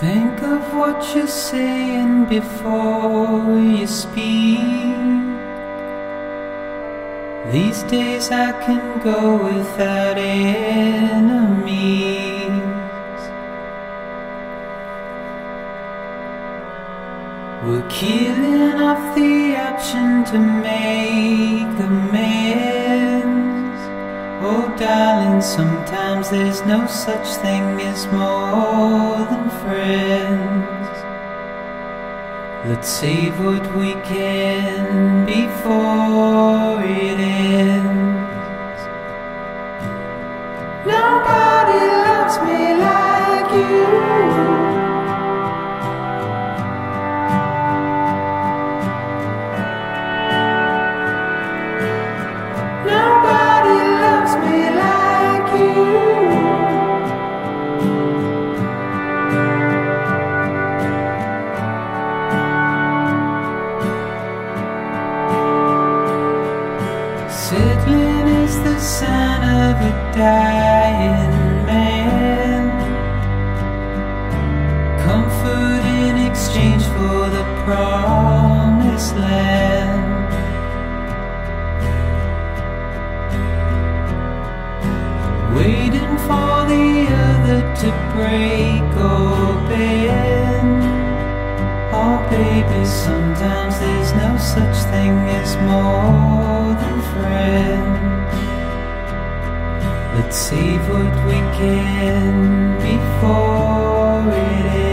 Think of what you're saying before you speak. These days I can go without enemies. We're killing off the option to make darling, sometimes there's no such thing as more than friends. Let's save what we can before it ends. Nobody Settling is the son of a dying man. Comfort in exchange for the promised land. Waiting for the other to break or bend. Oh, baby, sometimes Let's save what we can before it ends.